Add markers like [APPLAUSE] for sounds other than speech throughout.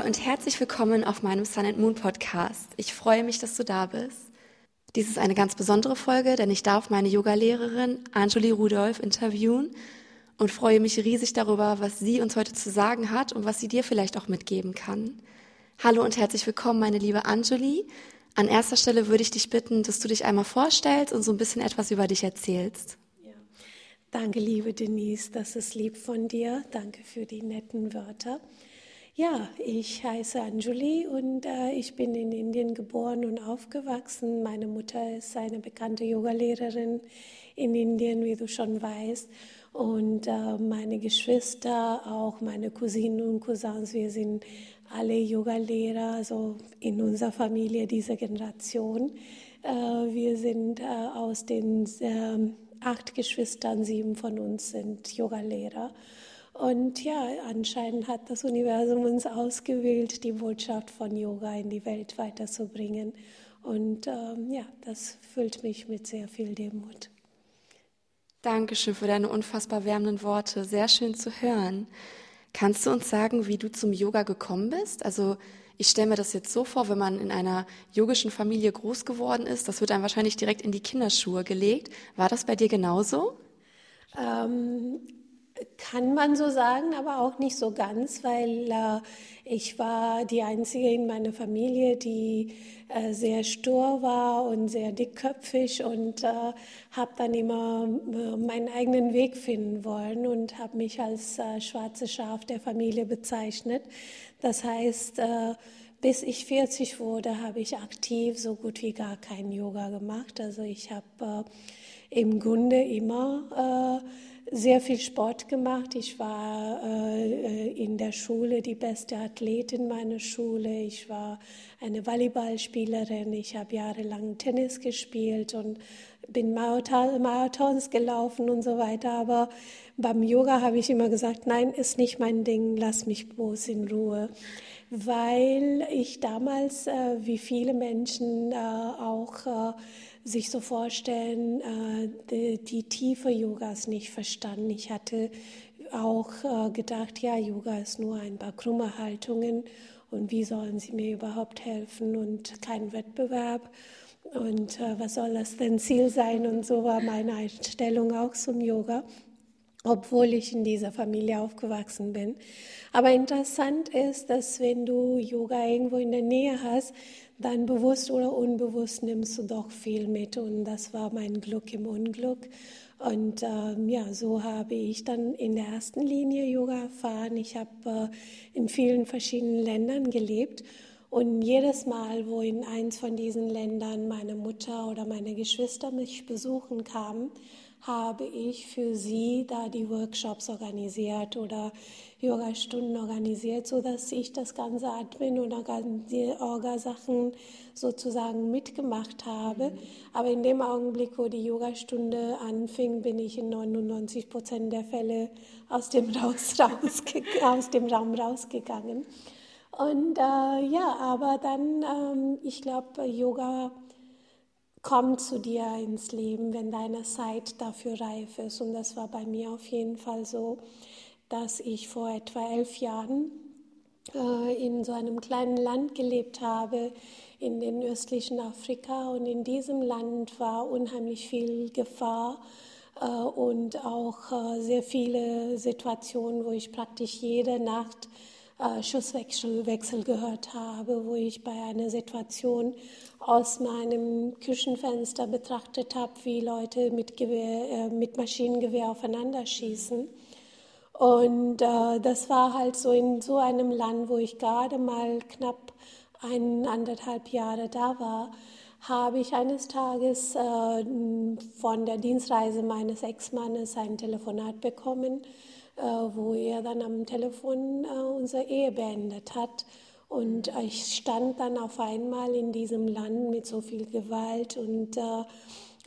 Hallo und herzlich willkommen auf meinem Sun and Moon Podcast. Ich freue mich, dass du da bist. Dies ist eine ganz besondere Folge, denn ich darf meine Yogalehrerin Anjuli Rudolph interviewen und freue mich riesig darüber, was sie uns heute zu sagen hat und was sie dir vielleicht auch mitgeben kann. Hallo und herzlich willkommen, meine liebe Anjuli. An erster Stelle würde ich dich bitten, dass du dich einmal vorstellst und so ein bisschen etwas über dich erzählst. Ja. Danke, liebe Denise, das ist lieb von dir. Danke für die netten Wörter. Ja, ich heiße Anjuli und äh, ich bin in Indien geboren und aufgewachsen. Meine Mutter ist eine bekannte Yogalehrerin in Indien, wie du schon weißt. Und äh, meine Geschwister, auch meine Cousinen und Cousins, wir sind alle Yogalehrer, also in unserer Familie dieser Generation. Äh, wir sind äh, aus den ähm, acht Geschwistern, sieben von uns sind Yogalehrer. Und ja, anscheinend hat das Universum uns ausgewählt, die Botschaft von Yoga in die Welt weiterzubringen. Und ähm, ja, das füllt mich mit sehr viel Demut. Dankeschön für deine unfassbar wärmenden Worte. Sehr schön zu hören. Kannst du uns sagen, wie du zum Yoga gekommen bist? Also ich stelle mir das jetzt so vor, wenn man in einer yogischen Familie groß geworden ist, das wird einem wahrscheinlich direkt in die Kinderschuhe gelegt. War das bei dir genauso? Ähm, kann man so sagen, aber auch nicht so ganz, weil äh, ich war die Einzige in meiner Familie, die äh, sehr stur war und sehr dickköpfig und äh, habe dann immer äh, meinen eigenen Weg finden wollen und habe mich als äh, schwarze Schaf der Familie bezeichnet. Das heißt, äh, bis ich 40 wurde, habe ich aktiv so gut wie gar kein Yoga gemacht. Also ich habe im Grunde immer sehr viel Sport gemacht. Ich war äh, in der Schule die beste Athletin meiner Schule. Ich war eine Volleyballspielerin. Ich habe jahrelang Tennis gespielt und bin Marathons gelaufen und so weiter. Aber beim Yoga habe ich immer gesagt, nein, ist nicht mein Ding, lass mich bloß in Ruhe. Weil ich damals, äh, wie viele Menschen, äh, auch äh, sich so vorstellen, äh, die, die, Tiefe Yogas nicht verstanden. Ich hatte auch äh, gedacht, ja, Yoga ist nur ein paar krumme Haltungen und wie sollen sie mir überhaupt helfen und kein Wettbewerb. Und äh, was soll das denn Ziel sein? Und so war meine Einstellung auch zum Yoga, obwohl ich in dieser Familie aufgewachsen bin. Aber interessant ist, dass wenn du Yoga irgendwo in der Nähe hast, dann bewusst oder unbewusst nimmst du doch viel mit und das war mein Glück im Unglück. Und ähm, ja, so habe ich dann in der ersten Linie Yoga erfahren. Ich habe äh, in vielen verschiedenen Ländern gelebt und jedes Mal, wo in eins von diesen Ländern meine Mutter oder meine Geschwister mich besuchen kamen, habe ich für sie da die Workshops organisiert oder Yoga-Stunden organisiert, sodass ich das ganze Admin und die Orga-Sachen sozusagen mitgemacht habe. Aber in dem Augenblick, wo die Yogastunde anfing, bin ich in 99 Prozent der Fälle aus dem, raus, [LAUGHS] aus dem Raum rausgegangen. Und äh, ja, aber dann, ähm, ich glaube, Yoga kommt zu dir ins Leben, wenn deine Zeit dafür reif ist. Und das war bei mir auf jeden Fall so dass ich vor etwa elf Jahren äh, in so einem kleinen Land gelebt habe, in den östlichen Afrika. Und in diesem Land war unheimlich viel Gefahr äh, und auch äh, sehr viele Situationen, wo ich praktisch jede Nacht äh, Schusswechsel gehört habe, wo ich bei einer Situation aus meinem Küchenfenster betrachtet habe, wie Leute mit, Gewehr, äh, mit Maschinengewehr aufeinander schießen. Und äh, das war halt so in so einem Land, wo ich gerade mal knapp ein, anderthalb Jahre da war, habe ich eines Tages äh, von der Dienstreise meines Ex-Mannes ein Telefonat bekommen, wo er dann am Telefon äh, unsere Ehe beendet hat. Und ich stand dann auf einmal in diesem Land mit so viel Gewalt und äh,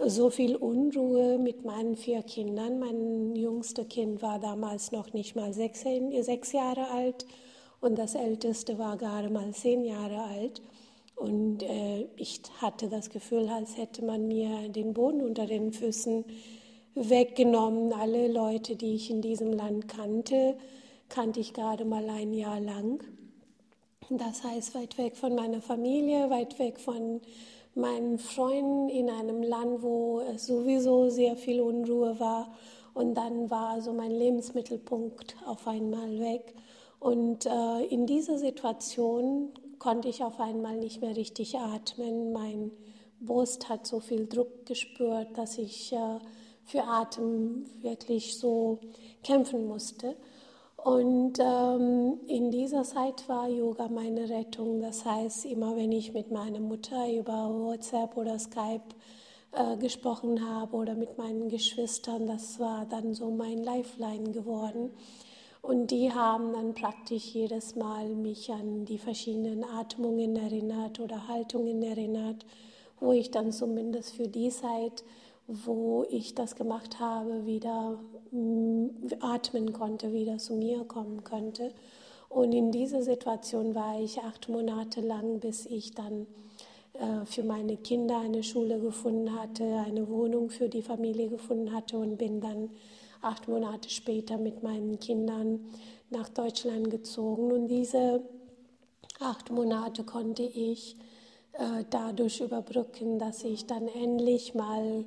so viel Unruhe mit meinen vier Kindern. Mein jüngster Kind war damals noch nicht mal sechs, sechs Jahre alt und das älteste war gerade mal zehn Jahre alt. Und äh, ich hatte das Gefühl, als hätte man mir den Boden unter den Füßen weggenommen. Alle Leute, die ich in diesem Land kannte, kannte ich gerade mal ein Jahr lang. Das heißt, weit weg von meiner Familie, weit weg von meinen Freunden in einem Land, wo es sowieso sehr viel Unruhe war. Und dann war also mein Lebensmittelpunkt auf einmal weg. Und äh, in dieser Situation konnte ich auf einmal nicht mehr richtig atmen. Mein Brust hat so viel Druck gespürt, dass ich äh, für Atem wirklich so kämpfen musste. Und ähm, in dieser Zeit war Yoga meine Rettung. Das heißt, immer wenn ich mit meiner Mutter über WhatsApp oder Skype äh, gesprochen habe oder mit meinen Geschwistern, das war dann so mein Lifeline geworden. Und die haben dann praktisch jedes Mal mich an die verschiedenen Atmungen erinnert oder Haltungen erinnert, wo ich dann zumindest für die Zeit wo ich das gemacht habe, wieder mm, atmen konnte, wieder zu mir kommen könnte. Und in dieser Situation war ich acht Monate lang, bis ich dann äh, für meine Kinder eine Schule gefunden hatte, eine Wohnung für die Familie gefunden hatte und bin dann acht Monate später mit meinen Kindern nach Deutschland gezogen. Und diese acht Monate konnte ich äh, dadurch überbrücken, dass ich dann endlich mal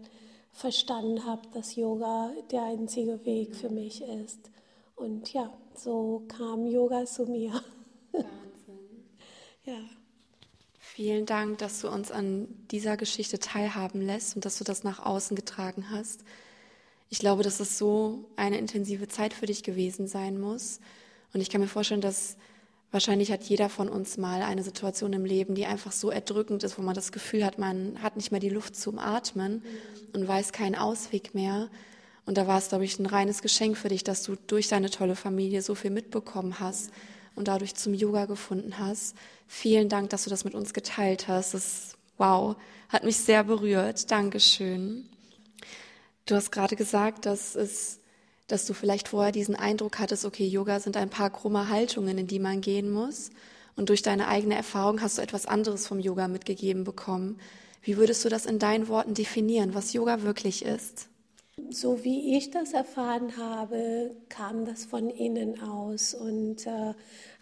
verstanden habe, dass Yoga der einzige Weg für mich ist. Und ja, so kam Yoga zu mir. Wahnsinn. [LAUGHS] ja. Vielen Dank, dass du uns an dieser Geschichte teilhaben lässt und dass du das nach außen getragen hast. Ich glaube, dass es so eine intensive Zeit für dich gewesen sein muss. Und ich kann mir vorstellen, dass Wahrscheinlich hat jeder von uns mal eine Situation im Leben, die einfach so erdrückend ist, wo man das Gefühl hat, man hat nicht mehr die Luft zum Atmen und weiß keinen Ausweg mehr. Und da war es, glaube ich, ein reines Geschenk für dich, dass du durch deine tolle Familie so viel mitbekommen hast und dadurch zum Yoga gefunden hast. Vielen Dank, dass du das mit uns geteilt hast. Das, wow, hat mich sehr berührt. Dankeschön. Du hast gerade gesagt, dass es dass du vielleicht vorher diesen Eindruck hattest, okay, Yoga sind ein paar krumme Haltungen, in die man gehen muss. Und durch deine eigene Erfahrung hast du etwas anderes vom Yoga mitgegeben bekommen. Wie würdest du das in deinen Worten definieren, was Yoga wirklich ist? So wie ich das erfahren habe, kam das von innen aus. Und äh,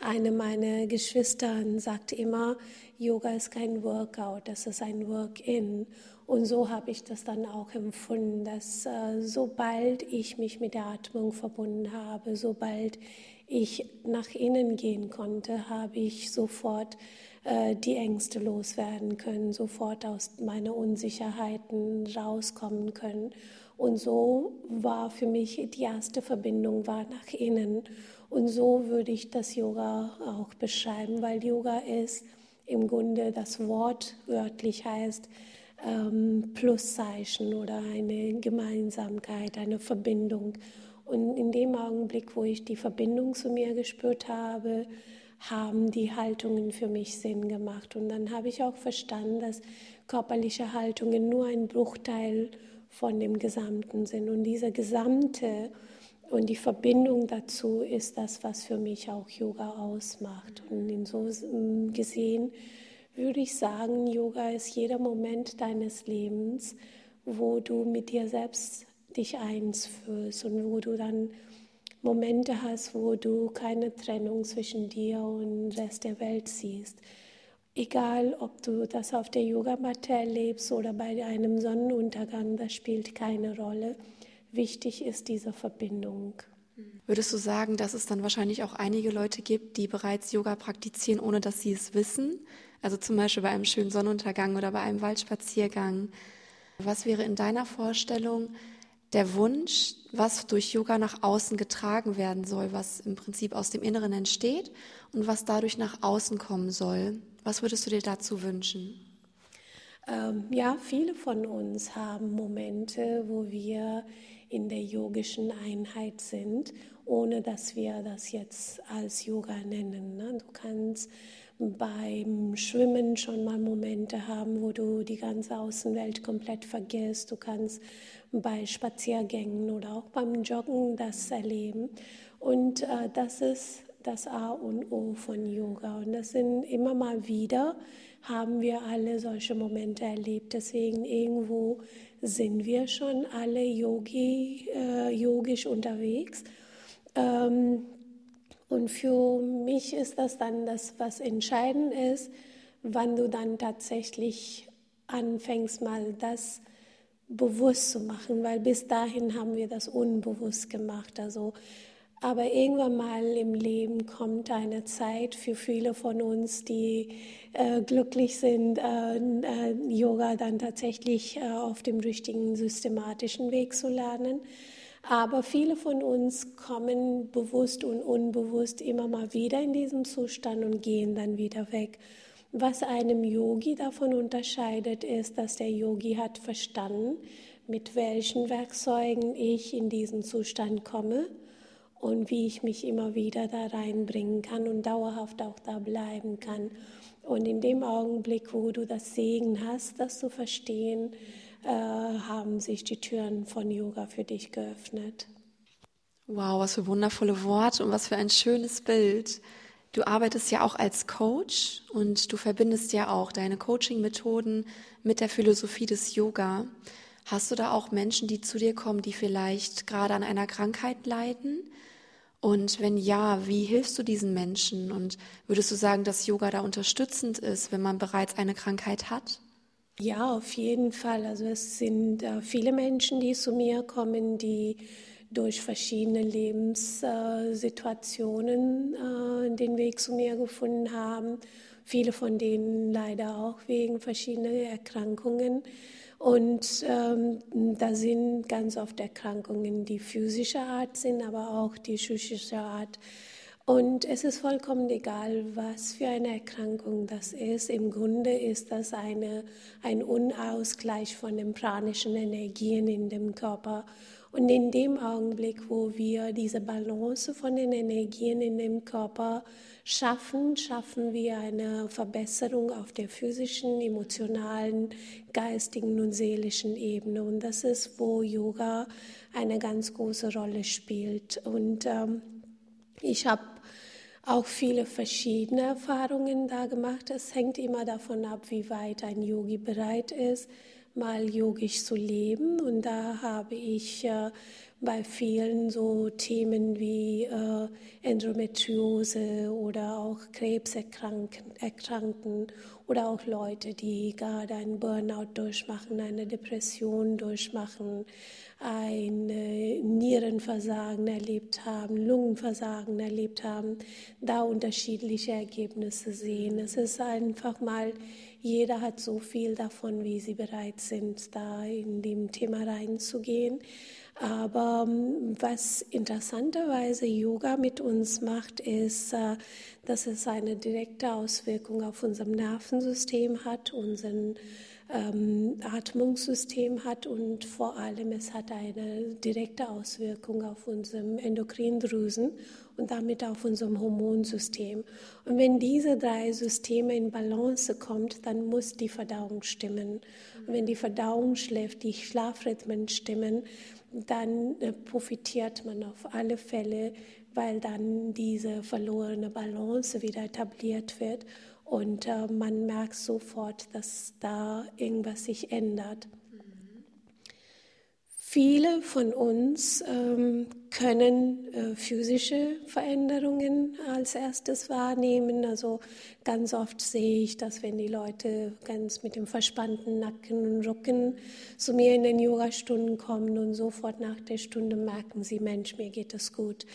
eine meiner Geschwister sagt immer, Yoga ist kein Workout, das ist ein Work-in. Und so habe ich das dann auch empfunden, dass äh, sobald ich mich mit der Atmung verbunden habe, sobald ich nach innen gehen konnte, habe ich sofort äh, die Ängste loswerden können, sofort aus meinen Unsicherheiten rauskommen können. Und so war für mich die erste Verbindung war nach innen. Und so würde ich das Yoga auch beschreiben, weil Yoga ist im Grunde das Wort wörtlich heißt, ähm, Pluszeichen oder eine Gemeinsamkeit, eine Verbindung. Und in dem Augenblick, wo ich die Verbindung zu mir gespürt habe, haben die Haltungen für mich Sinn gemacht. Und dann habe ich auch verstanden, dass körperliche Haltungen nur ein Bruchteil von dem Gesamten sind. Und dieser Gesamte und die Verbindung dazu ist das, was für mich auch Yoga ausmacht. Und in so gesehen würde ich sagen, Yoga ist jeder Moment deines Lebens, wo du mit dir selbst dich eins fühlst und wo du dann Momente hast, wo du keine Trennung zwischen dir und dem Rest der Welt siehst. Egal, ob du das auf der Yogamatte erlebst oder bei einem Sonnenuntergang, das spielt keine Rolle. Wichtig ist diese Verbindung. Würdest du sagen, dass es dann wahrscheinlich auch einige Leute gibt, die bereits Yoga praktizieren, ohne dass sie es wissen? Also zum Beispiel bei einem schönen Sonnenuntergang oder bei einem Waldspaziergang. Was wäre in deiner Vorstellung der Wunsch, was durch Yoga nach außen getragen werden soll, was im Prinzip aus dem Inneren entsteht und was dadurch nach außen kommen soll? Was würdest du dir dazu wünschen? Ähm, ja, viele von uns haben Momente, wo wir in der yogischen Einheit sind, ohne dass wir das jetzt als Yoga nennen. Ne? Du kannst beim Schwimmen schon mal Momente haben, wo du die ganze Außenwelt komplett vergisst. Du kannst bei Spaziergängen oder auch beim Joggen das erleben. Und äh, das ist das A und O von Yoga. Und das sind immer mal wieder, haben wir alle solche Momente erlebt. Deswegen irgendwo sind wir schon alle Yogi, äh, yogisch unterwegs. Ähm, Und für mich ist das dann das, was entscheidend ist, wann du dann tatsächlich anfängst, mal das bewusst zu machen, weil bis dahin haben wir das unbewusst gemacht. Also, aber irgendwann mal im Leben kommt eine Zeit für viele von uns, die äh, glücklich sind, äh, äh, Yoga dann tatsächlich äh, auf dem richtigen systematischen Weg zu lernen. Aber viele von uns kommen bewusst und unbewusst immer mal wieder in diesem Zustand und gehen dann wieder weg. Was einem Yogi davon unterscheidet, ist, dass der Yogi hat verstanden, mit welchen Werkzeugen ich in diesen Zustand komme und wie ich mich immer wieder da reinbringen kann und dauerhaft auch da bleiben kann. Und in dem Augenblick, wo du das Segen hast, das zu verstehen, äh, haben sich die Türen von Yoga für dich geöffnet. Wow, was für wundervolle Worte und was für ein schönes Bild. Du arbeitest ja auch als Coach und du verbindest ja auch deine Coaching-Methoden mit der Philosophie des Yoga. Hast du da auch Menschen, die zu dir kommen, die vielleicht gerade an einer Krankheit leiden? Und wenn ja, wie hilfst du diesen Menschen? Und würdest du sagen, dass Yoga da unterstützend ist, wenn man bereits eine Krankheit hat? Ja, auf jeden Fall. Also es sind äh, viele Menschen, die zu mir kommen, die durch verschiedene Lebenssituationen äh, den Weg zu mir gefunden haben. Viele von denen leider auch wegen verschiedener Erkrankungen. Und ähm, da sind ganz oft Erkrankungen, die physischer Art sind, aber auch die psychischer Art. Und es ist vollkommen egal, was für eine Erkrankung das ist. Im Grunde ist das eine, ein Unausgleich von den pranischen Energien in dem Körper. Und in dem Augenblick, wo wir diese Balance von den Energien in dem Körper schaffen, schaffen wir eine Verbesserung auf der physischen, emotionalen, geistigen und seelischen Ebene. Und das ist, wo Yoga eine ganz große Rolle spielt. Und ähm, ich habe auch viele verschiedene Erfahrungen da gemacht. Es hängt immer davon ab, wie weit ein Yogi bereit ist mal yogisch zu leben. Und da habe ich äh, bei vielen so Themen wie äh, Endometriose oder auch Krebserkrankten oder auch Leute, die gerade einen Burnout durchmachen, eine Depression durchmachen, ein Nierenversagen erlebt haben, Lungenversagen erlebt haben, da unterschiedliche Ergebnisse sehen. Es ist einfach mal jeder hat so viel davon, wie sie bereit sind, da in dem Thema reinzugehen. Aber ähm, was interessanterweise Yoga mit uns macht, ist, äh, dass es eine direkte Auswirkung auf unser Nervensystem hat, unseren ähm, Atmungssystem hat und vor allem es hat eine direkte Auswirkung auf unseren Endokrindrüsen und damit auf unserem Hormonsystem. Und wenn diese drei Systeme in Balance kommt, dann muss die Verdauung stimmen. Und wenn die Verdauung schläft, die Schlafrhythmen stimmen, dann äh, profitiert man auf alle Fälle, weil dann diese verlorene Balance wieder etabliert wird und äh, man merkt sofort, dass da irgendwas sich ändert. Viele von uns ähm, können äh, physische Veränderungen als erstes wahrnehmen. Also ganz oft sehe ich, dass wenn die Leute ganz mit dem verspannten Nacken und Rücken zu mir in den Yogastunden kommen und sofort nach der Stunde merken sie, Mensch, mir geht es gut.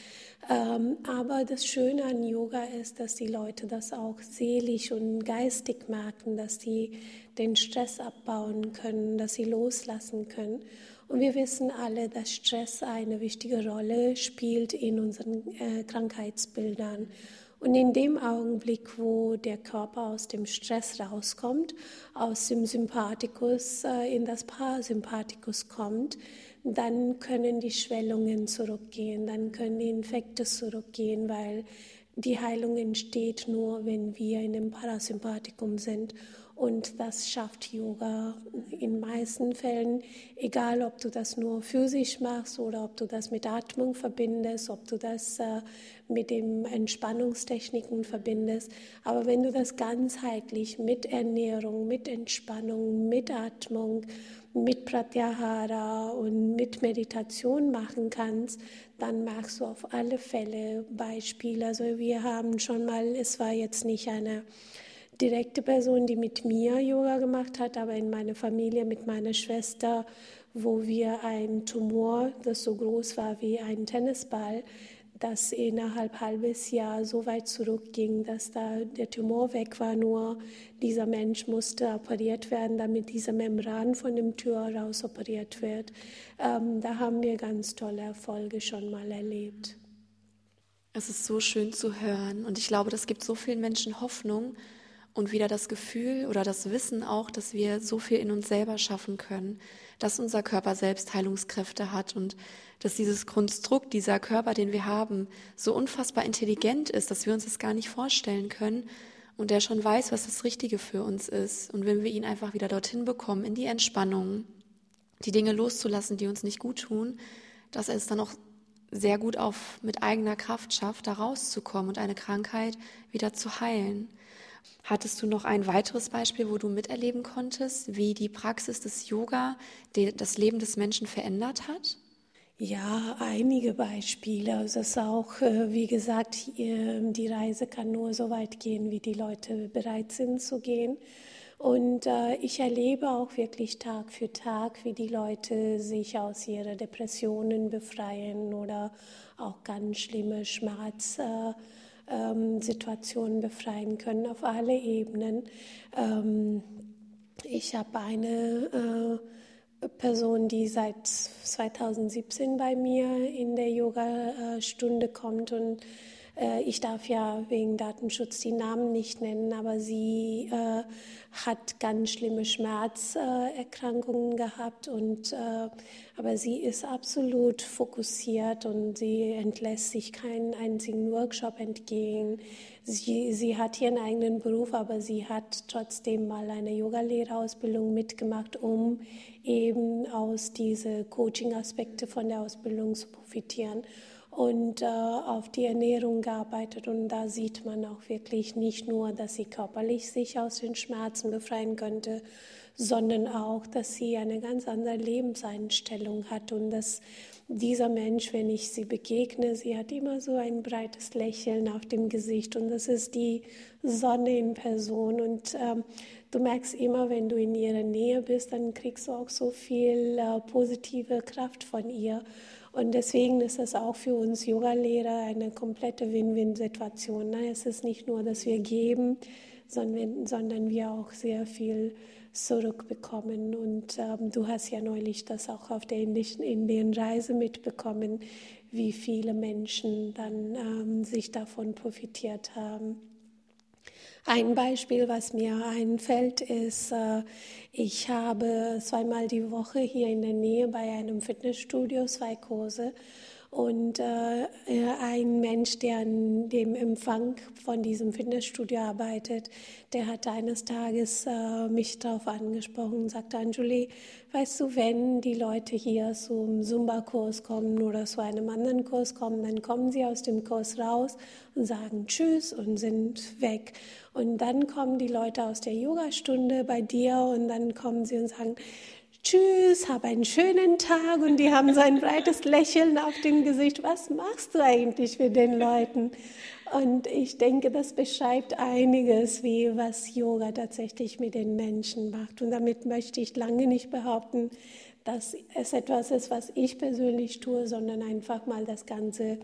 Ähm, aber das Schöne an Yoga ist, dass die Leute das auch seelisch und geistig merken, dass sie den Stress abbauen können, dass sie loslassen können. Und wir wissen alle, dass Stress eine wichtige Rolle spielt in unseren äh, Krankheitsbildern. Und in dem Augenblick, wo der Körper aus dem Stress rauskommt, aus dem Sympathikus äh, in das Parasympathikus kommt, dann können die Schwellungen zurückgehen, dann können die Infekte zurückgehen, weil die Heilung entsteht nur, wenn wir in dem Parasympathikum sind. Und das schafft Yoga in meisten Fällen, egal ob du das nur physisch machst oder ob du das mit Atmung verbindest, ob du das äh, mit den Entspannungstechniken verbindest. Aber wenn du das ganzheitlich mit Ernährung, mit Entspannung, mit Atmung, mit Pratyahara und mit Meditation machen kannst, dann machst du auf alle Fälle Beispiele. Also wir haben schon mal, es war jetzt nicht eine direkte Person, die mit mir Yoga gemacht hat, aber in meiner Familie mit meiner Schwester, wo wir ein Tumor, das so groß war wie ein Tennisball, das innerhalb halbes Jahr so weit zurückging, dass da der Tumor weg war. Nur dieser Mensch musste operiert werden, damit diese Membran von dem Tür raus operiert wird. Ähm, da haben wir ganz tolle Erfolge schon mal erlebt. Es ist so schön zu hören und ich glaube, das gibt so vielen Menschen Hoffnung, und wieder das Gefühl oder das Wissen auch, dass wir so viel in uns selber schaffen können, dass unser Körper selbst Heilungskräfte hat und dass dieses Konstrukt, dieser Körper, den wir haben, so unfassbar intelligent ist, dass wir uns das gar nicht vorstellen können und der schon weiß, was das Richtige für uns ist. Und wenn wir ihn einfach wieder dorthin bekommen, in die Entspannung, die Dinge loszulassen, die uns nicht gut tun, dass er es dann auch sehr gut auf mit eigener Kraft schafft, da rauszukommen und eine Krankheit wieder zu heilen. Hattest du noch ein weiteres Beispiel, wo du miterleben konntest, wie die Praxis des Yoga das Leben des Menschen verändert hat? Ja, einige Beispiele. Also es ist auch, äh, wie gesagt, die Reise kann nur so weit gehen, wie die Leute bereit sind zu gehen. Und äh, ich erlebe auch wirklich Tag für Tag, wie die Leute sich aus ihren Depressionen befreien oder auch ganz schlimme Schmerz. Äh, ähm, Situationen befreien können auf alle Ebenen. Ähm, ich habe eine äh, Person, die seit 2017 bei mir in der Yoga-Stunde kommt und äh, ich darf ja wegen Datenschutz die Namen nicht nennen, aber sie äh, hat ganz schlimme Schmerzerkrankungen gehabt und äh, aber sie ist absolut fokussiert und sie entlässt sich keinen einzigen Workshop entgegen. Sie, sie hat ihren eigenen Beruf, aber sie hat trotzdem mal eine Yogalehrerausbildung mitgemacht, um eben aus diese Coaching-Aspekte von der Ausbildung zu profitieren und äh, auf die Ernährung gearbeitet. Und da sieht man auch wirklich nicht nur, dass sie körperlich sich aus den Schmerzen befreien könnte, sondern auch, dass sie eine ganz andere Lebenseinstellung hat. Und dass dieser Mensch, wenn ich sie begegne, sie hat immer so ein breites Lächeln auf dem Gesicht. Und das ist die Sonne in Person. Und ähm, du merkst immer, wenn du in ihrer Nähe bist, dann kriegst du auch so viel äh, positive Kraft von ihr und deswegen ist es auch für uns Yogalehrer eine komplette Win-Win-Situation. Ne? Es ist nicht nur, dass wir geben, sondern, wir auch sehr viel zurückbekommen. Und ähm, du hast ja neulich das auch auf der indischen Indienreise mitbekommen, wie viele Menschen dann ähm, sich davon profitiert haben. Ein Beispiel, was mir einfällt, ist, äh, ich habe zweimal die Woche hier in der Nähe bei einem Fitnessstudio zwei Kurse und äh, ein Mensch, der an dem Empfang von diesem Fitnessstudio arbeitet, der hat eines Tages äh, mich darauf angesprochen und sagte, Anjuli, weißt du, wenn die Leute hier zum Zumba-Kurs kommen oder zu einem anderen Kurs kommen, dann kommen sie aus dem Kurs raus und sagen Tschüss und sind weg. Und dann kommen die Leute aus der Yogastunde bei dir und dann kommen sie und sagen, Tschüss, hab einen schönen Tag und die haben so ein breites Lächeln auf dem Gesicht. Was machst du eigentlich mit den Leuten? Und ich denke, das beschreibt einiges, wie was Yoga tatsächlich mit den Menschen macht. Und damit möchte ich lange nicht behaupten, dass es etwas ist, was ich persönlich tue, sondern einfach mal das ganze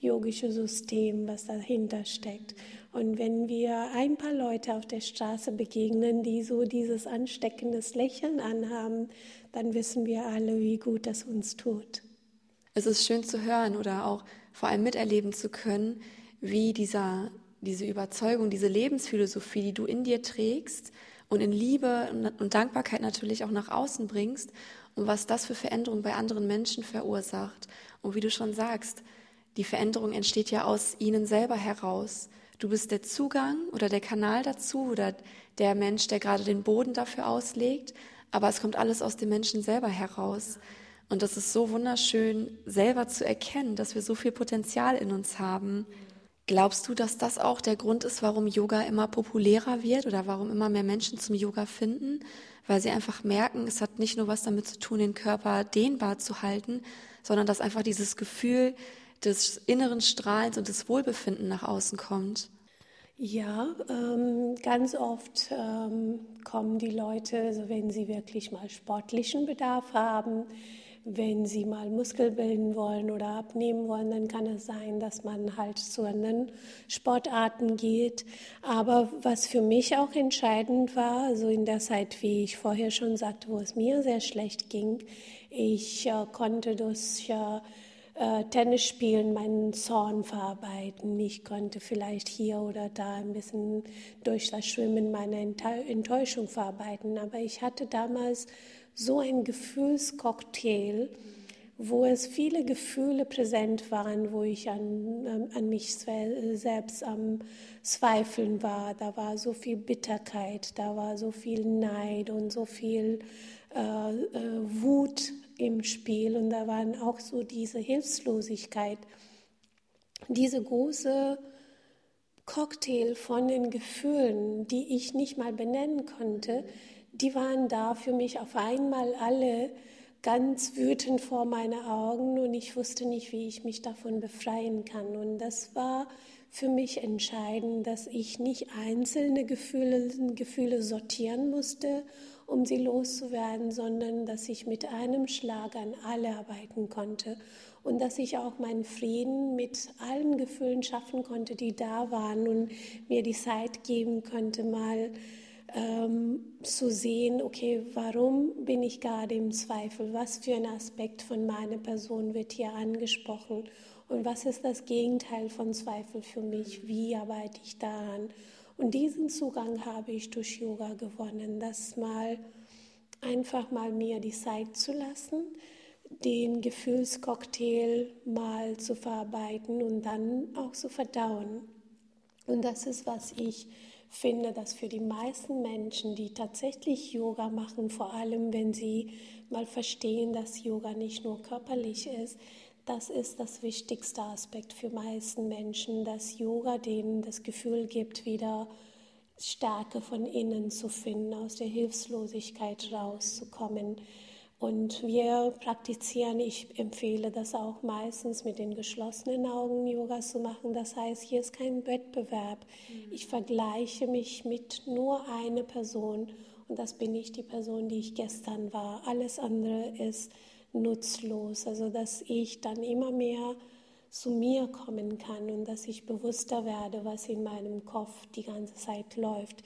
yogische System, was dahinter steckt. Und wenn wir ein paar Leute auf der Straße begegnen, die so dieses ansteckendes Lächeln anhaben, dann wissen wir alle, wie gut das uns tut. Es ist schön zu hören oder auch vor allem miterleben zu können, wie dieser, diese Überzeugung, diese Lebensphilosophie, die du in dir trägst und in Liebe und Dankbarkeit natürlich auch nach außen bringst und was das für Veränderungen bei anderen Menschen verursacht. Und wie du schon sagst, die Veränderung entsteht ja aus ihnen selber heraus Du bist der Zugang oder der Kanal dazu oder der Mensch, der gerade den Boden dafür auslegt. Aber es kommt alles aus dem Menschen selber heraus. Und das ist so wunderschön, selber zu erkennen, dass wir so viel Potenzial in uns haben. Glaubst du, dass das auch der Grund ist, warum Yoga immer populärer wird oder warum immer mehr Menschen zum Yoga finden? Weil sie einfach merken, es hat nicht nur was damit zu tun, den Körper dehnbar zu halten, sondern dass einfach dieses Gefühl des inneren Strahlens und des Wohlbefinden nach außen kommt. Ja, ähm, ganz oft ähm, kommen die Leute, also wenn sie wirklich mal sportlichen Bedarf haben, wenn sie mal Muskel bilden wollen oder abnehmen wollen, dann kann es sein, dass man halt zu anderen Sportarten geht. Aber was für mich auch entscheidend war, also in der Zeit, wie ich vorher schon sagte, wo es mir sehr schlecht ging, ich äh, konnte durch äh, äh, Tennis spielen, meinen Zorn verarbeiten. Ich konnte vielleicht hier oder da ein bisschen durch das Schwimmen meine Enttäuschung verarbeiten. Aber ich hatte damals so ein Gefühlscocktail, wo es viele Gefühle präsent waren, wo ich an, an mich selbst am Zweifeln war. Da war so viel Bitterkeit, da war so viel Neid und so viel äh, äh, Wut im Spiel und da waren auch so diese Hilflosigkeit, diese große Cocktail von den Gefühlen, die ich nicht mal benennen konnte, die waren da für mich auf einmal alle ganz wütend vor meine Augen und ich wusste nicht, wie ich mich davon befreien kann. Und das war für mich entscheidend, dass ich nicht einzelne Gefühle, Gefühle sortieren musste, um sie loszuwerden, sondern dass ich mit einem Schlag an alle arbeiten konnte und dass ich auch meinen Frieden mit allen Gefühlen schaffen konnte, die da waren und mir die Zeit geben konnte, mal ähm, zu sehen, okay, warum bin ich gerade im Zweifel? Was für ein Aspekt von meiner Person wird hier angesprochen? Und was ist das Gegenteil von Zweifel für mich? Wie arbeite ich daran? Und diesen Zugang habe ich durch Yoga gewonnen, das mal einfach mal mir die Zeit zu lassen, den Gefühlscocktail mal zu verarbeiten und dann auch zu verdauen. Und das ist, was ich finde, dass für die meisten Menschen, die tatsächlich Yoga machen, vor allem wenn sie mal verstehen, dass Yoga nicht nur körperlich ist, das ist das wichtigste Aspekt für meisten Menschen, dass Yoga denen das Gefühl gibt, wieder Stärke von innen zu finden, aus der Hilflosigkeit rauszukommen. Und wir praktizieren, ich empfehle das auch meistens mit den geschlossenen Augen Yoga zu machen. Das heißt, hier ist kein Wettbewerb. Mhm. Ich vergleiche mich mit nur einer Person und das bin ich die Person, die ich gestern war. Alles andere ist nutzlos. Also, dass ich dann immer mehr zu mir kommen kann und dass ich bewusster werde, was in meinem Kopf die ganze Zeit läuft.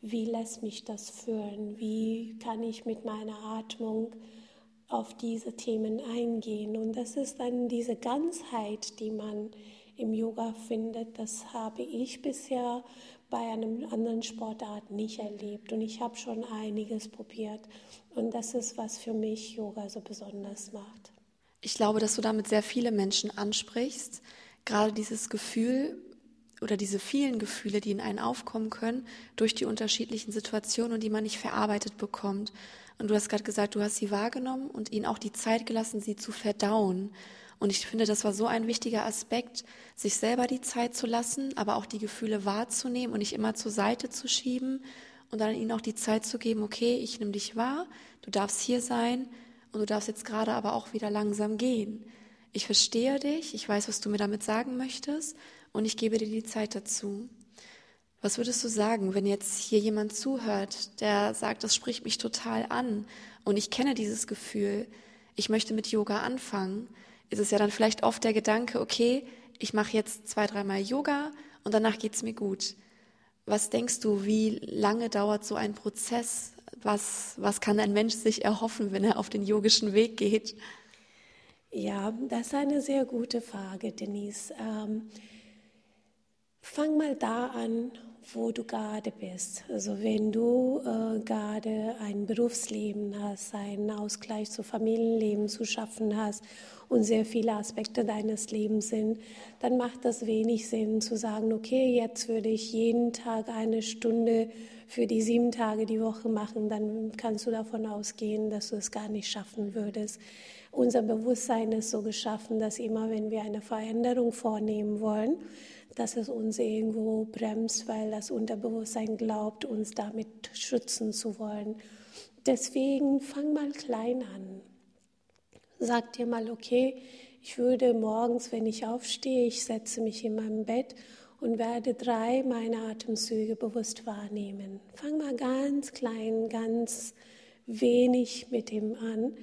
Wie lässt mich das fühlen? Wie kann ich mit meiner Atmung auf diese Themen eingehen. Und das ist dann diese Ganzheit, die man im Yoga findet. Das habe ich bisher bei einem anderen Sportart nicht erlebt. Und ich habe schon einiges probiert. Und das ist, was für mich Yoga so besonders macht. Ich glaube, dass du damit sehr viele Menschen ansprichst. Gerade dieses Gefühl oder diese vielen Gefühle, die in einen aufkommen können durch die unterschiedlichen Situationen und die man nicht verarbeitet bekommt. Und du hast gerade gesagt, du hast sie wahrgenommen und ihnen auch die Zeit gelassen, sie zu verdauen. Und ich finde, das war so ein wichtiger Aspekt, sich selber die Zeit zu lassen, aber auch die Gefühle wahrzunehmen und nicht immer zur Seite zu schieben und dann ihnen auch die Zeit zu geben, okay, ich nehme dich wahr, du darfst hier sein und du darfst jetzt gerade aber auch wieder langsam gehen. Ich verstehe dich, ich weiß, was du mir damit sagen möchtest und ich gebe dir die Zeit dazu. Was würdest du sagen, wenn jetzt hier jemand zuhört, der sagt, das spricht mich total an und ich kenne dieses Gefühl, ich möchte mit Yoga anfangen, ist es ja dann vielleicht oft der Gedanke, okay, ich mache jetzt zwei, dreimal Yoga und danach geht's mir gut. Was denkst du, wie lange dauert so ein Prozess? Was, was kann ein Mensch sich erhoffen, wenn er auf den yogischen Weg geht? Ja, das ist eine sehr gute Frage, Denise. Ähm, Fang mal da an, wo du gerade bist. Also wenn du äh, gerade ein Berufsleben hast, einen Ausgleich zu Familienleben zu schaffen hast und sehr viele Aspekte deines Lebens sind, dann macht das wenig Sinn zu sagen, okay, jetzt würde ich jeden Tag eine Stunde für die sieben Tage die Woche machen, dann kannst du davon ausgehen, dass du es gar nicht schaffen würdest. Unser Bewusstsein ist so geschaffen, dass immer, wenn wir eine Veränderung vornehmen wollen, dass es uns irgendwo bremst, weil das Unterbewusstsein glaubt, uns damit schützen zu wollen. Deswegen fang mal klein an. Sag dir mal, okay, ich würde morgens, wenn ich aufstehe, ich setze mich in meinem Bett und werde drei meiner Atemzüge bewusst wahrnehmen. Fang mal ganz klein, ganz wenig mit ihm an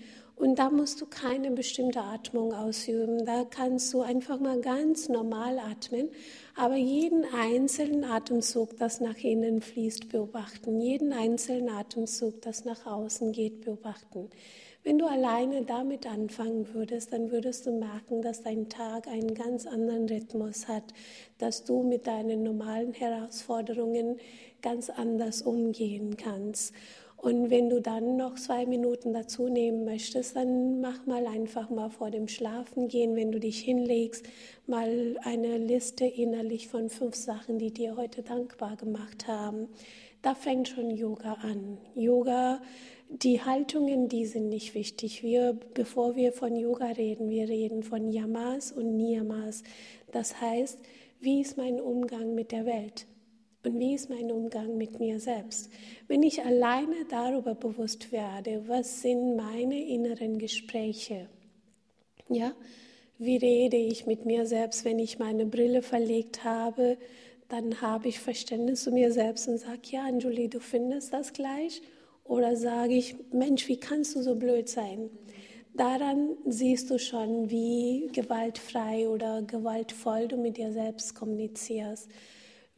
und da musst du keine bestimmte Atmung ausüben. Da kannst du einfach mal ganz normal atmen, aber jeden einzelnen Atemzug, das nach innen fließt, beobachten. Jeden einzelnen Atemzug, das nach außen geht, beobachten. Wenn du alleine damit anfangen würdest, dann würdest du merken, dass dein Tag einen ganz anderen Rhythmus hat, dass du mit deinen normalen Herausforderungen ganz anders umgehen kannst. Und wenn du dann noch zwei Minuten dazu nehmen möchtest, dann mach mal einfach mal vor dem Schlafengehen, wenn du dich hinlegst, mal eine Liste innerlich von fünf Sachen, die dir heute dankbar gemacht haben. Da fängt schon Yoga an. Yoga, die Haltungen, die sind nicht wichtig. Wir, bevor wir von Yoga reden, wir reden von Yamas und Niyamas. Das heißt, wie ist mein Umgang mit der Welt? Und wie ist mein Umgang mit mir selbst? Wenn ich alleine darüber bewusst werde, was sind meine inneren Gespräche? Ja, wie rede ich mit mir selbst, wenn ich meine Brille verlegt habe? Dann habe ich Verständnis zu mir selbst und sage, ja, Anjuli, du findest das gleich? Oder sage ich, Mensch, wie kannst du so blöd sein? Daran siehst du schon, wie gewaltfrei oder gewaltvoll du mit dir selbst kommunizierst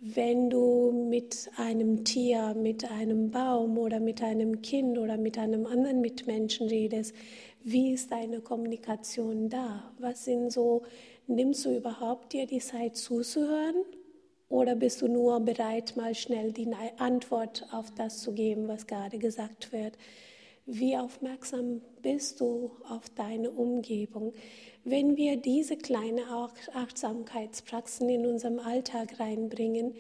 wenn du mit einem Tier, mit einem Baum oder mit einem Kind oder mit einem anderen Mitmenschen redest, wie ist deine Kommunikation da? Was sind so, nimmst du überhaupt dir die Zeit zuzuhören oder bist du nur bereit, mal schnell die Antwort auf das zu geben, was gerade gesagt wird? Wie aufmerksam bist du auf deine Umgebung? Wenn wir diese kleinen Achtsamkeitspraxen in unserem Alltag reinbringen,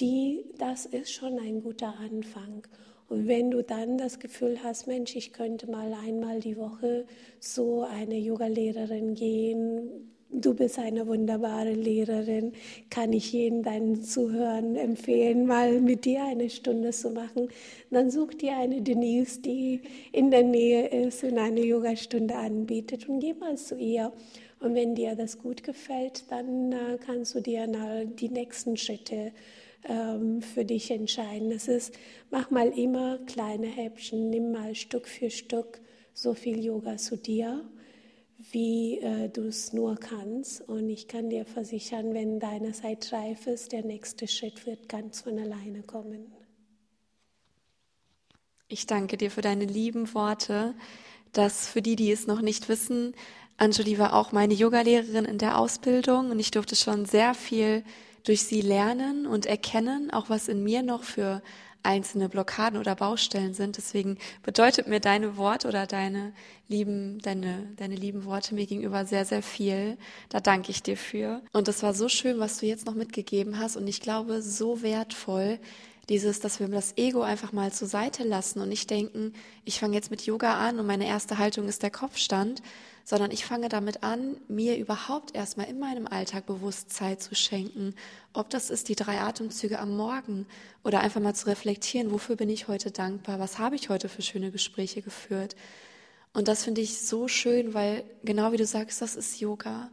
die, das ist schon ein guter Anfang. Und wenn du dann das Gefühl hast, Mensch, ich könnte mal einmal die Woche so eine Yogalehrerin gehen, Du bist eine wunderbare Lehrerin. Kann ich jeden deinen Zuhörern empfehlen, mal mit dir eine Stunde zu machen. Dann such dir eine Denise, die in der Nähe ist und eine Yogastunde anbietet und geh mal zu ihr. Und wenn dir das gut gefällt, dann äh, kannst du dir die nächsten Schritte ähm, für dich entscheiden. Das ist, mach mal immer kleine Häppchen, nimm mal Stück für Stück so viel Yoga zu dir wie äh, du es nur kannst. Und ich kann dir versichern, wenn deine Zeit reif ist, der nächste Schritt wird ganz von alleine kommen. Ich danke dir für deine lieben Worte. dass für die, die es noch nicht wissen, Anjali war auch meine Yogalehrerin in der Ausbildung und ich durfte schon sehr viel durch sie lernen und erkennen, auch was in mir noch für einzelne Blockaden oder Baustellen sind. Deswegen bedeutet mir deine Worte oder deine lieben, deine, deine lieben Worte mir gegenüber sehr, sehr viel. Da danke ich dir für. Und es war so schön, was du jetzt noch mitgegeben hast und ich glaube, so wertvoll, dieses, dass wir das Ego einfach mal zur Seite lassen und nicht denken, ich fange jetzt mit Yoga an und meine erste Haltung ist der Kopfstand, sondern ich fange damit an, mir überhaupt erstmal in meinem Alltag bewusst Zeit zu schenken. Ob das ist die drei Atemzüge am Morgen oder einfach mal zu reflektieren, wofür bin ich heute dankbar, was habe ich heute für schöne Gespräche geführt. Und das finde ich so schön, weil genau wie du sagst, das ist Yoga.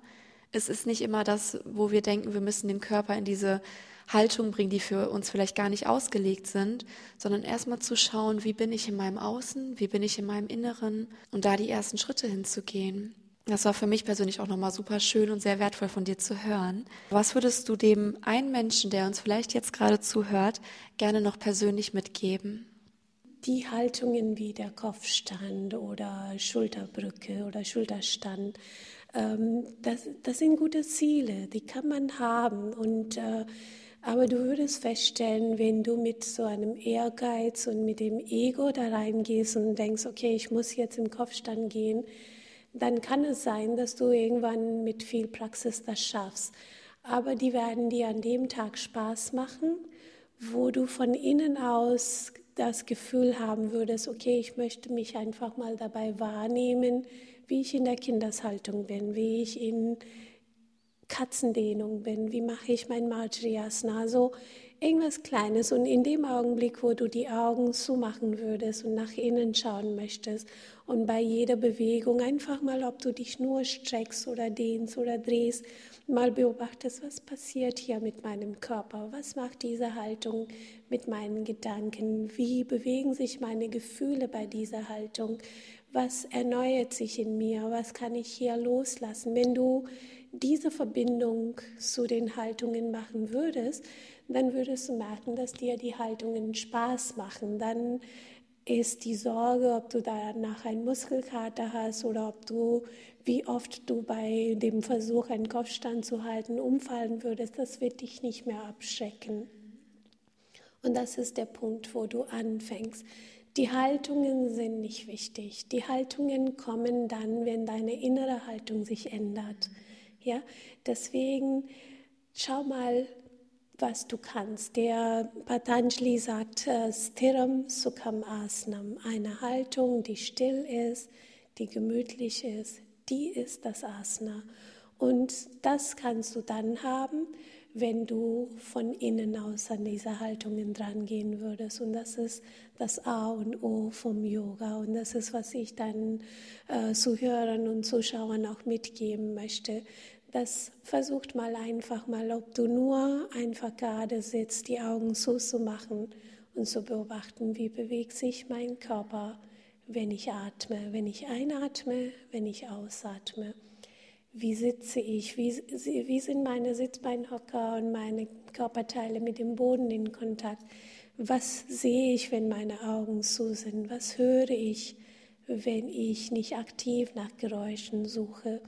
Es ist nicht immer das, wo wir denken, wir müssen den Körper in diese Haltung bringen, die für uns vielleicht gar nicht ausgelegt sind, sondern erstmal zu schauen, wie bin ich in meinem Außen, wie bin ich in meinem Inneren und da die ersten Schritte hinzugehen. Das war für mich persönlich auch nochmal super schön und sehr wertvoll von dir zu hören. Was würdest du dem einen Menschen, der uns vielleicht jetzt gerade zuhört, gerne noch persönlich mitgeben? Die Haltungen wie der Kopfstand oder Schulterbrücke oder Schulterstand, ähm, das, das sind gute Ziele, die kann man haben und äh, Aber du würdest feststellen, wenn du mit so einem Ehrgeiz und mit dem Ego da reingehst und denkst, okay, ich muss jetzt im Kopfstand gehen, dann kann es sein, dass du irgendwann mit viel Praxis das schaffst. Aber die werden dir an dem Tag Spaß machen, wo du von innen aus das Gefühl haben würdest, okay, ich möchte mich einfach mal dabei wahrnehmen, wie ich in der Kindeshaltung bin, wie ich in Katzendehnung bin, wie mache ich mein Marjriasana, so irgendwas Kleines. Und in dem Augenblick, wo du die Augen zumachen würdest und nach innen schauen möchtest und bei jeder Bewegung einfach mal, ob du dich nur streckst oder dehnst oder drehst, mal beobachtest, was passiert hier mit meinem Körper, was macht diese Haltung mit meinen Gedanken, wie bewegen sich meine Gefühle bei dieser Haltung, was erneuert sich in mir, was kann ich hier loslassen. Wenn du diese Verbindung zu den Haltungen machen würdest, dann würdest du merken, dass dir die Haltungen Spaß machen. Dann ist die Sorge, ob du danach einen Muskelkater hast oder ob du, wie oft du bei dem Versuch, einen Kopfstand zu halten, umfallen würdest, das wird dich nicht mehr abschrecken. Und das ist der Punkt, wo du anfängst. Die Haltungen sind nicht wichtig. Die Haltungen kommen dann, wenn deine innere Haltung sich ändert. Ja, deswegen schau mal, was du kannst. Der Patanjali sagt äh, Stiram Sukham Asnam, eine Haltung, die still ist, die gemütlich ist, die ist das Asana. Und das kannst du dann haben, wenn du von innen aus an diese Haltungen dran gehen würdest. Und das ist das A und O vom Yoga. Und das ist, was ich dann äh, Zuhörern und Zuschauern auch mitgeben möchte. Das versucht mal einfach mal, ob du nur einfach gerade sitzt, die Augen zuzumachen und zu beobachten, wie bewegt sich mein Körper, wenn ich atme, wenn ich einatme, wenn ich ausatme. Wie sitze ich? Wie, wie sind meine Sitzbeinhocker und meine Körperteile mit dem Boden in Kontakt? Was sehe ich, wenn meine Augen zu sind? Was höre ich, wenn ich nicht aktiv nach Geräuschen suche?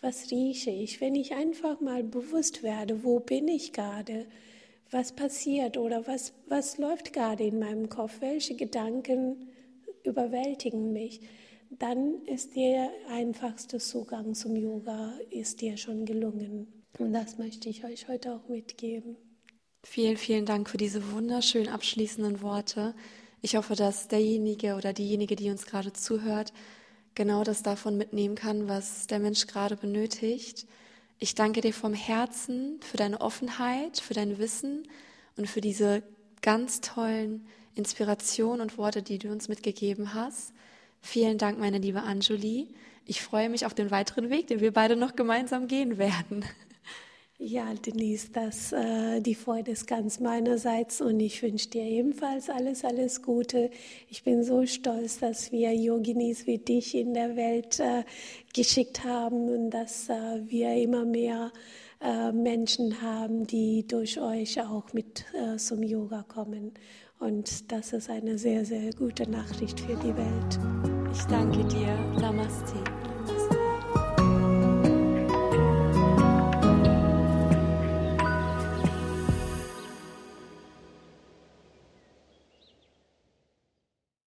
Was rieche ich? Wenn ich einfach mal bewusst werde, wo bin ich gerade? Was passiert oder was, was läuft gerade in meinem Kopf? Welche Gedanken überwältigen mich? Dann ist der einfachste Zugang zum Yoga ist dir schon gelungen. Und das möchte ich euch heute auch mitgeben. Vielen, vielen Dank für diese wunderschön abschließenden Worte. Ich hoffe, dass derjenige oder diejenige, die uns gerade zuhört, genau das davon mitnehmen kann, was der Mensch gerade benötigt. Ich danke dir vom Herzen für deine Offenheit, für dein Wissen und für diese ganz tollen Inspirationen und Worte, die du uns mitgegeben hast. Vielen Dank, meine liebe Anjuli. Ich freue mich auf den weiteren Weg, den wir beide noch gemeinsam gehen werden. Ja, Denise, das, äh, die Freude ist ganz meinerseits und ich wünsche dir ebenfalls alles, alles Gute. Ich bin so stolz, dass wir Yoginis wie dich in der Welt äh, geschickt haben und dass äh, wir immer mehr äh, Menschen haben, die durch euch auch mit äh, zum Yoga kommen. Und das ist eine sehr, sehr gute Nachricht für die Welt. Ich danke dir. Namaste.